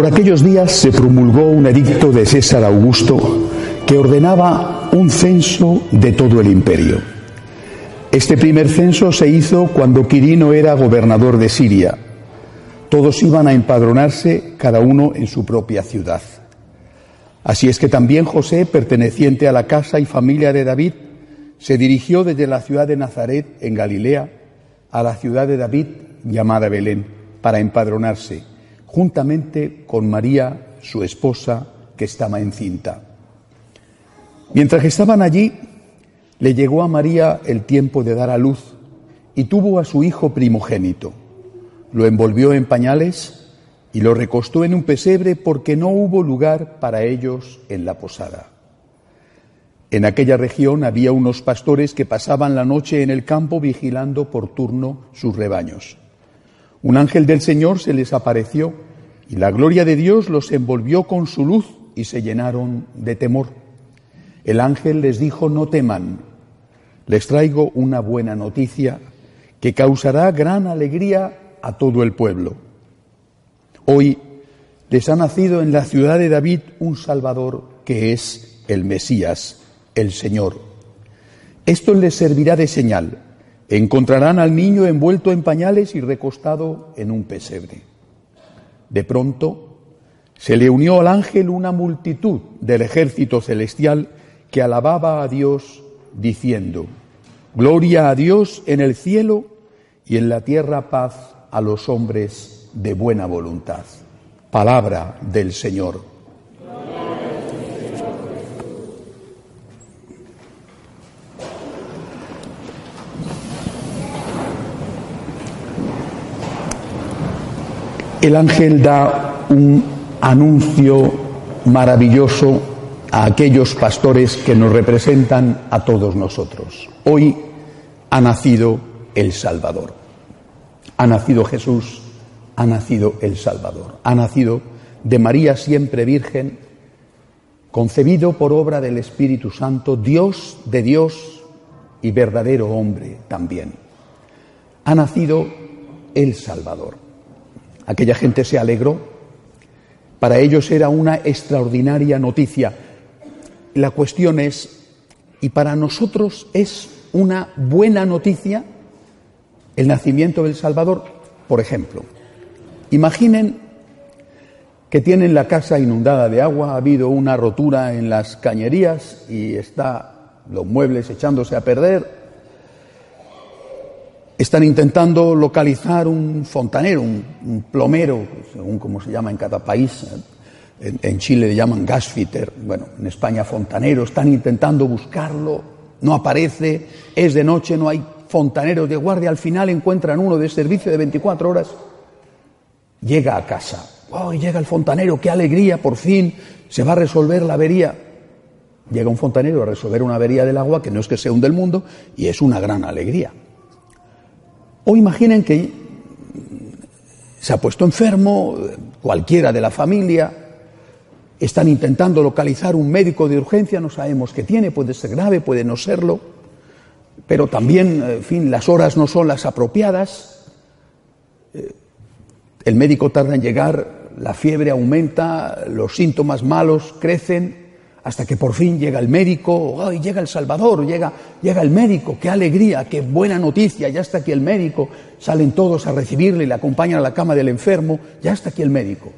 Por aquellos días se promulgó un edicto de César Augusto que ordenaba un censo de todo el imperio. Este primer censo se hizo cuando Quirino era gobernador de Siria. Todos iban a empadronarse, cada uno en su propia ciudad. Así es que también José, perteneciente a la casa y familia de David, se dirigió desde la ciudad de Nazaret, en Galilea, a la ciudad de David, llamada Belén, para empadronarse, juntamente con María, su esposa, que estaba encinta. Mientras estaban allí, le llegó a María el tiempo de dar a luz y tuvo a su hijo primogénito. Lo envolvió en pañales y lo recostó en un pesebre porque no hubo lugar para ellos en la posada. En aquella región había unos pastores que pasaban la noche en el campo vigilando por turno sus rebaños. Un ángel del Señor se les apareció y la gloria de Dios los envolvió con su luz y se llenaron de temor. El ángel les dijo, no teman, les traigo una buena noticia que causará gran alegría a todo el pueblo. Hoy les ha nacido en la ciudad de David un Salvador que es el Mesías, el Señor. Esto les servirá de señal. Encontrarán al niño envuelto en pañales y recostado en un pesebre. De pronto se le unió al ángel una multitud del ejército celestial que alababa a Dios diciendo, Gloria a Dios en el cielo y en la tierra paz a los hombres de buena voluntad. Palabra del Señor. El ángel da un anuncio maravilloso a aquellos pastores que nos representan a todos nosotros. Hoy ha nacido el Salvador. Ha nacido Jesús, ha nacido el Salvador. Ha nacido de María siempre Virgen, concebido por obra del Espíritu Santo, Dios de Dios y verdadero hombre también. Ha nacido el Salvador. Aquella gente se alegró. Para ellos era una extraordinaria noticia. La cuestión es, ¿y para nosotros es una buena noticia el nacimiento del Salvador? Por ejemplo, imaginen que tienen la casa inundada de agua, ha habido una rotura en las cañerías y está los muebles echándose a perder. Están intentando localizar un fontanero, un, plomero, según como se llama en cada país, en, Chile le llaman gasfitter, bueno, en España fontanero, están intentando buscarlo, no aparece, es de noche, no hay fontaneros de guardia, al final encuentran uno de servicio de 24 horas, llega a casa, oh, llega el fontanero, qué alegría, por fin se va a resolver la avería. Llega un fontanero a resolver una avería del agua que no es que sea un del mundo y es una gran alegría. O imaginen que se ha puesto enfermo cualquiera de la familia, están intentando localizar un médico de urgencia, no sabemos qué tiene, puede ser grave, puede no serlo, pero también, en fin, las horas no son las apropiadas. El médico tarda en llegar, la fiebre aumenta, los síntomas malos crecen, hasta que por fin llega el médico, ¡ay, llega el Salvador! Llega, llega el médico, qué alegría, qué buena noticia, ya está aquí el médico, salen todos a recibirle, le acompañan a la cama del enfermo, ya está aquí el médico.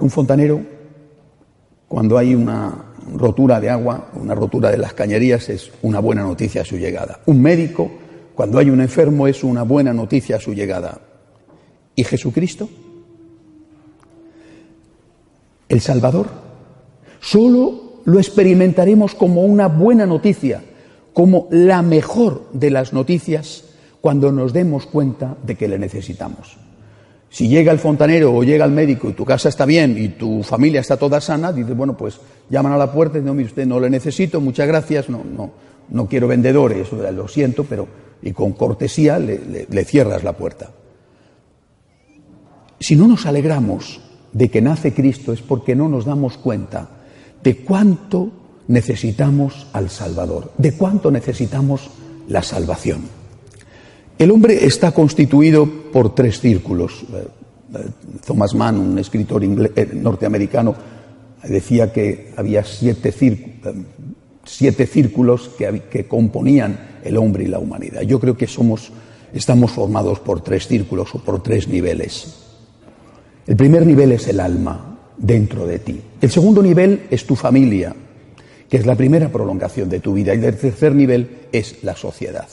Un fontanero, cuando hay una rotura de agua, una rotura de las cañerías, es una buena noticia a su llegada. Un médico, cuando hay un enfermo, es una buena noticia a su llegada. ¿Y Jesucristo? ¿El Salvador? Solo lo experimentaremos como una buena noticia, como la mejor de las noticias cuando nos demos cuenta de que le necesitamos. Si llega el fontanero o llega el médico y tu casa está bien y tu familia está toda sana, dices, bueno, pues llaman a la puerta y no, mire usted, no le necesito, muchas gracias, no, no, no quiero vendedores, lo siento, pero y con cortesía le, cierras la puerta. Si no nos alegramos de que nace Cristo es porque no nos damos cuenta de cuánto necesitamos al Salvador, de cuánto necesitamos la salvación. El hombre está constituido por tres círculos. Eh, eh, Thomas Mann, un escritor eh, norteamericano, decía que había siete, círculos que, que componían el hombre y la humanidad. Yo creo que somos, estamos formados por tres círculos o por tres niveles. El primer nivel es el alma dentro de ti. El segundo nivel es tu familia, que es la primera prolongación de tu vida. Y el tercer nivel es la sociedad.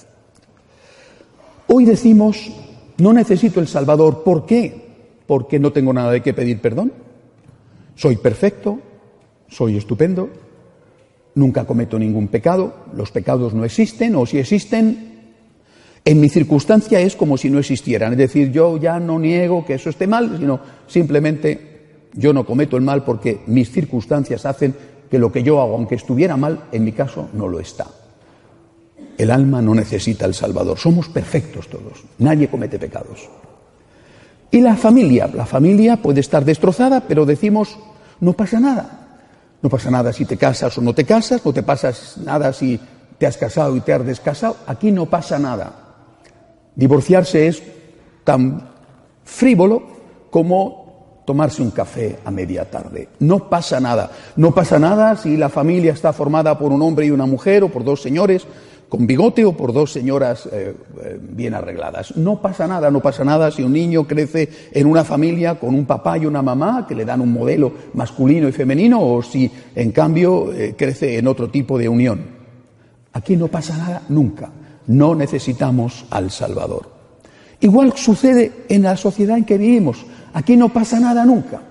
Hoy decimos, no necesito el Salvador. ¿Por qué? Porque no tengo nada de qué pedir perdón. Soy perfecto, soy estupendo, nunca cometo ningún pecado, los pecados no existen o si existen, en mi circunstancia es como si no existieran. Es decir, yo ya no niego que eso esté mal, sino simplemente yo no cometo el mal porque mis circunstancias hacen que lo que yo hago, aunque estuviera mal, en mi caso no lo está. El alma no necesita el Salvador. Somos perfectos todos. Nadie comete pecados. Y la familia. La familia puede estar destrozada, pero decimos, no pasa nada. No pasa nada si te casas o no te casas, no te pasa nada si te has casado y te has descasado. Aquí no pasa nada. Divorciarse es tan frívolo como tomarse un café a media tarde. No pasa nada. No pasa nada si la familia está formada por un hombre y una mujer o por dos señores con bigote o por dos señoras eh, eh, bien arregladas. No pasa nada, no pasa nada si un niño crece en una familia con un papá y una mamá que le dan un modelo masculino y femenino o si en cambio eh, crece en otro tipo de unión. Aquí no pasa nada nunca. No necesitamos al Salvador. Igual sucede en la sociedad en que vivimos. Aquí no pasa nada nunca.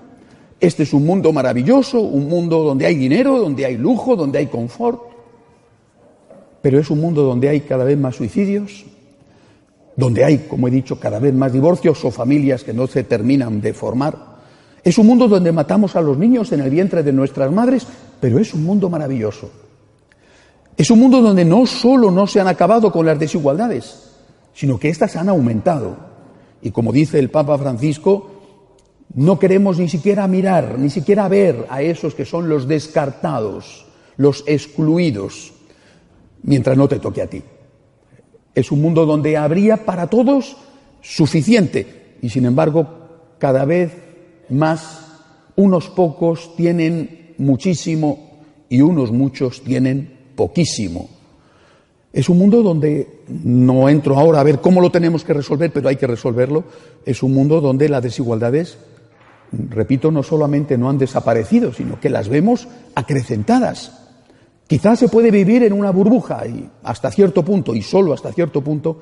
Este es un mundo maravilloso, un mundo donde hay dinero, donde hay lujo, donde hay confort pero es un mundo donde hay cada vez más suicidios, donde hay, como he dicho, cada vez más divorcios o familias que no se terminan de formar. Es un mundo donde matamos a los niños en el vientre de nuestras madres, pero es un mundo maravilloso. Es un mundo donde no solo no se han acabado con las desigualdades, sino que éstas han aumentado. Y como dice el Papa Francisco, no queremos ni siquiera mirar, ni siquiera ver a esos que son los descartados, los excluidos, mientras no te toque a ti. Es un mundo donde habría para todos suficiente y sin embargo cada vez más unos pocos tienen muchísimo y unos muchos tienen poquísimo. Es un mundo donde no entro ahora a ver cómo lo tenemos que resolver, pero hay que resolverlo. Es un mundo donde las desigualdades, repito, no solamente no han desaparecido, sino que las vemos acrecentadas. Quizás se puede vivir en una burbuja y hasta cierto punto, y solo hasta cierto punto,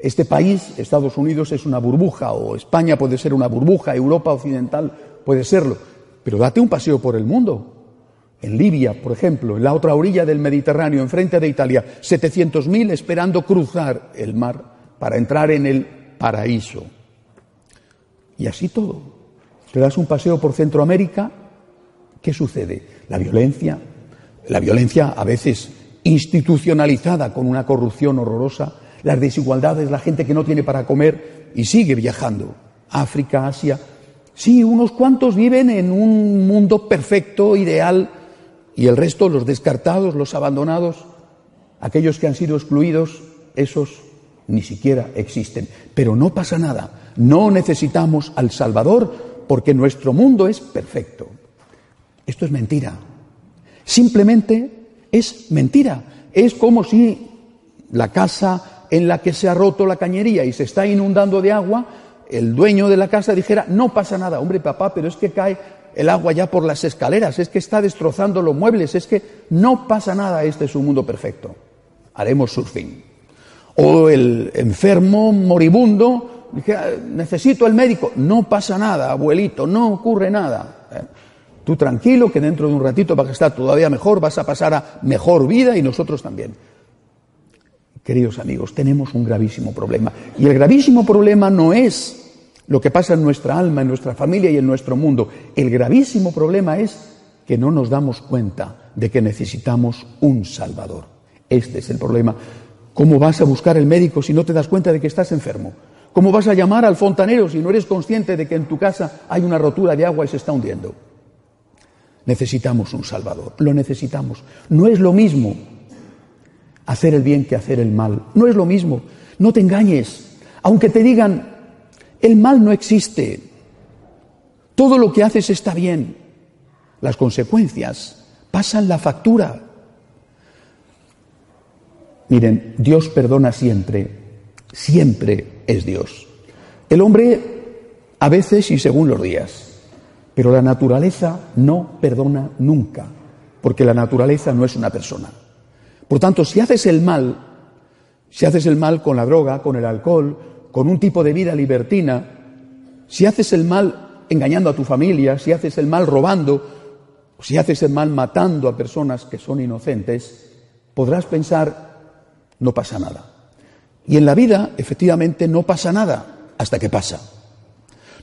este país, Estados Unidos, es una burbuja, o España puede ser una burbuja, Europa Occidental puede serlo. Pero date un paseo por el mundo. En Libia, por ejemplo, en la otra orilla del Mediterráneo, enfrente de Italia, 700.000 esperando cruzar el mar para entrar en el paraíso. Y así todo. Te das un paseo por Centroamérica, ¿qué sucede? La violencia, la violencia a veces institucionalizada con una corrupción horrorosa, las desigualdades, la gente que no tiene para comer y sigue viajando. África, Asia. Sí, unos cuantos viven en un mundo perfecto, ideal, y el resto, los descartados, los abandonados, aquellos que han sido excluidos, esos ni siquiera existen. Pero no pasa nada. No necesitamos al Salvador porque nuestro mundo es perfecto. Esto es mentira. Simplemente es mentira. Es como si la casa en la que se ha roto la cañería y se está inundando de agua, el dueño de la casa dijera, no pasa nada, hombre papá, pero es que cae el agua ya por las escaleras, es que está destrozando los muebles, es que no pasa nada, este es un mundo perfecto. Haremos surfing. O el enfermo moribundo, dije, necesito el médico, no pasa nada, abuelito, no ocurre nada. ¿eh? Tú tranquilo, que dentro de un ratito vas a estar todavía mejor, vas a pasar a mejor vida y nosotros también. Queridos amigos, tenemos un gravísimo problema. Y el gravísimo problema no es lo que pasa en nuestra alma, en nuestra familia y en nuestro mundo. El gravísimo problema es que no nos damos cuenta de que necesitamos un Salvador. Este es el problema. ¿Cómo vas a buscar el médico si no te das cuenta de que estás enfermo? ¿Cómo vas a llamar al fontanero si no eres consciente de que en tu casa hay una rotura de agua y se está hundiendo? Necesitamos un Salvador, lo necesitamos. No es lo mismo hacer el bien que hacer el mal. No es lo mismo. No te engañes. Aunque te digan, el mal no existe. Todo lo que haces está bien. Las consecuencias pasan la factura. Miren, Dios perdona siempre, siempre es Dios. El hombre a veces y según los días, pero la naturaleza no perdona nunca, porque la naturaleza no es una persona. Por tanto, si haces el mal, si haces el mal con la droga, con el alcohol, con un tipo de vida libertina, si haces el mal engañando a tu familia, si haces el mal robando, si haces el mal matando a personas que son inocentes, podrás pensar, no pasa nada. Y en la vida, efectivamente, no pasa nada hasta que pasa.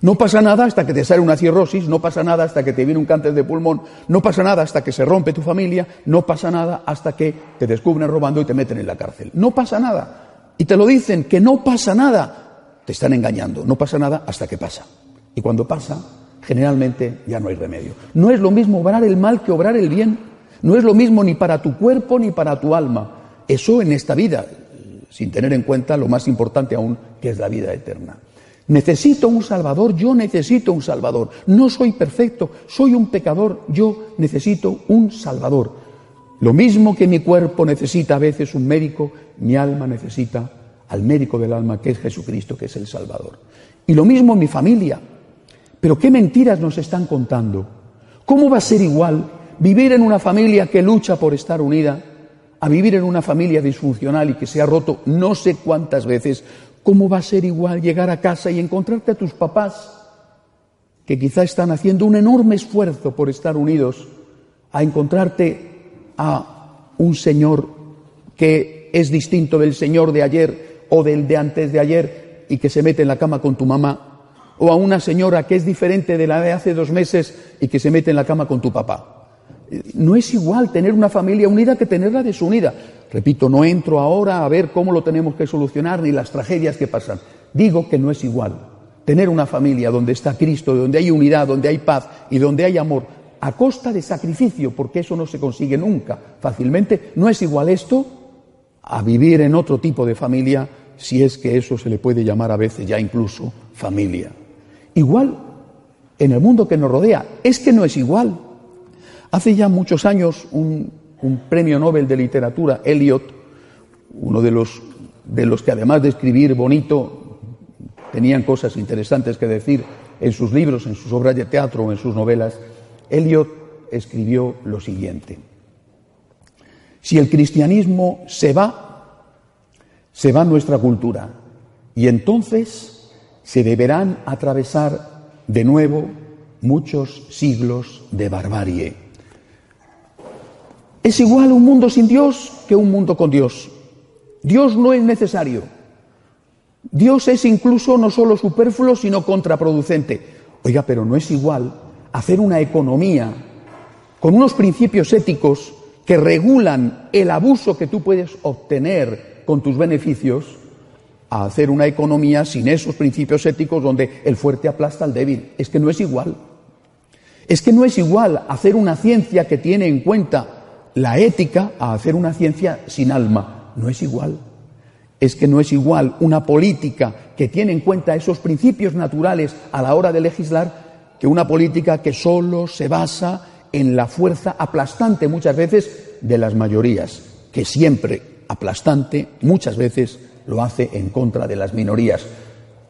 No pasa nada hasta que te sale una cirrosis, no pasa nada hasta que te viene un cáncer de pulmón, no pasa nada hasta que se rompe tu familia, no pasa nada hasta que te descubren robando y te meten en la cárcel. No pasa nada. Y te lo dicen que no pasa nada. Te están engañando. No pasa nada hasta que pasa. Y cuando pasa, generalmente ya no hay remedio. No es lo mismo obrar el mal que obrar el bien. No es lo mismo ni para tu cuerpo ni para tu alma. Eso en esta vida, sin tener en cuenta lo más importante aún, que es la vida eterna. Necesito un Salvador, yo necesito un Salvador. No soy perfecto, soy un pecador, yo necesito un Salvador. Lo mismo que mi cuerpo necesita a veces un médico, mi alma necesita al médico del alma, que es Jesucristo, que es el Salvador. Y lo mismo mi familia. Pero qué mentiras nos están contando. ¿Cómo va a ser igual vivir en una familia que lucha por estar unida a vivir en una familia disfuncional y que se ha roto no sé cuántas veces? ¿Cómo va a ser igual llegar a casa y encontrarte a tus papás que quizá están haciendo un enorme esfuerzo por estar unidos, a encontrarte a un Señor que es distinto del Señor de ayer o del de antes de ayer y que se mete en la cama con tu mamá, o a una señora que es diferente de la de hace dos meses y que se mete en la cama con tu papá. No es igual tener una familia unida que tenerla desunida. Repito, no entro ahora a ver cómo lo tenemos que solucionar ni las tragedias que pasan. Digo que no es igual. Tener una familia donde está Cristo, donde hay unidad, donde hay paz y donde hay amor, a costa de sacrificio, porque eso no se consigue nunca fácilmente. No es igual esto a vivir en otro tipo de familia, si es que eso se le puede llamar a veces ya incluso familia. Igual en el mundo que nos rodea, es que no es igual. Hace ya muchos años un, premio Nobel de literatura, Eliot, uno de los, de los que además de escribir bonito, tenían cosas interesantes que decir en sus libros, en sus obras de teatro en sus novelas, Eliot escribió lo siguiente. Si el cristianismo se va, se va nuestra cultura y entonces se deberán atravesar de nuevo muchos siglos de barbarie. Es igual un mundo sin Dios que un mundo con Dios. Dios no es necesario. Dios es incluso no solo superfluo, sino contraproducente. Oiga, pero no es igual hacer una economía con unos principios éticos que regulan el abuso que tú puedes obtener con tus beneficios, a hacer una economía sin esos principios éticos donde el fuerte aplasta al débil. Es que no es igual. Es que no es igual hacer una ciencia que tiene en cuenta la ética a hacer una ciencia sin alma. No es igual. Es que no es igual una política que tiene en cuenta esos principios naturales a la hora de legislar que una política que solo se basa en la fuerza aplastante muchas veces de las mayorías, que siempre aplastante muchas veces lo hace en contra de las minorías.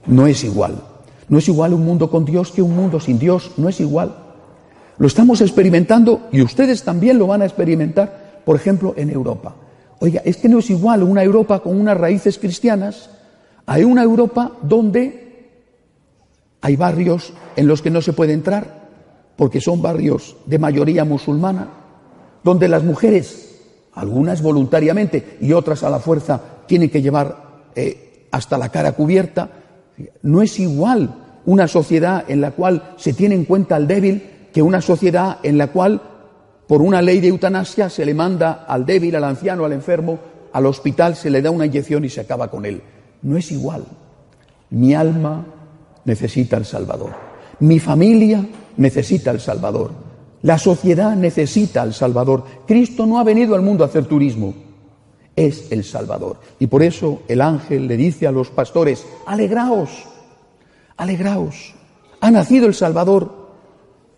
No es igual. No es igual un mundo con Dios que un mundo sin Dios. No es igual. Lo estamos experimentando y ustedes también lo van a experimentar, por ejemplo, en Europa. Oiga, es que no es igual una Europa con unas raíces cristianas a una Europa donde hay barrios en los que no se puede entrar, porque son barrios de mayoría musulmana, donde las mujeres, algunas voluntariamente y otras a la fuerza, tienen que llevar eh, hasta la cara cubierta. No es igual una sociedad en la cual se tiene en cuenta al débil que una sociedad en la cual, por una ley de eutanasia, se le manda al débil, al anciano, al enfermo, al hospital, se le da una inyección y se acaba con él. No es igual. Mi alma necesita al Salvador. Mi familia necesita al Salvador. La sociedad necesita al Salvador. Cristo no ha venido al mundo a hacer turismo. Es el Salvador. Y por eso el ángel le dice a los pastores, alegraos, alegraos. Ha nacido el Salvador.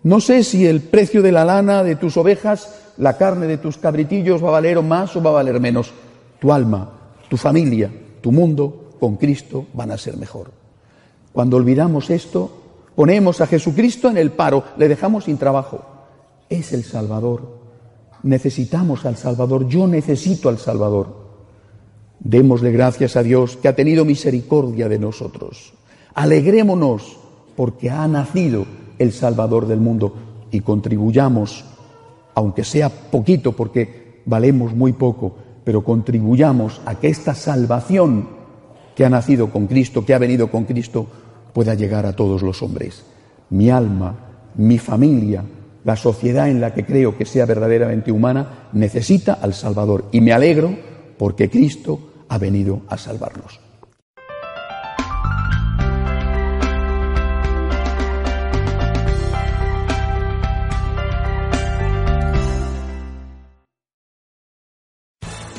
No sé si el precio de la lana de tus ovejas, la carne de tus cabritillos va a valer más o va a valer menos. Tu alma, tu familia, tu mundo con Cristo van a ser mejor. Cuando olvidamos esto, ponemos a Jesucristo en el paro, le dejamos sin trabajo. Es el Salvador. Necesitamos al Salvador. Yo necesito al Salvador. Démosle gracias a Dios que ha tenido misericordia de nosotros. Alegrémonos porque ha nacido el Salvador del mundo y contribuyamos, aunque sea poquito porque valemos muy poco, pero contribuyamos a que esta salvación que ha nacido con Cristo, que ha venido con Cristo, pueda llegar a todos los hombres. Mi alma, mi familia, la sociedad en la que creo que sea verdaderamente humana, necesita al Salvador. Y me alegro porque Cristo ha venido a salvarnos.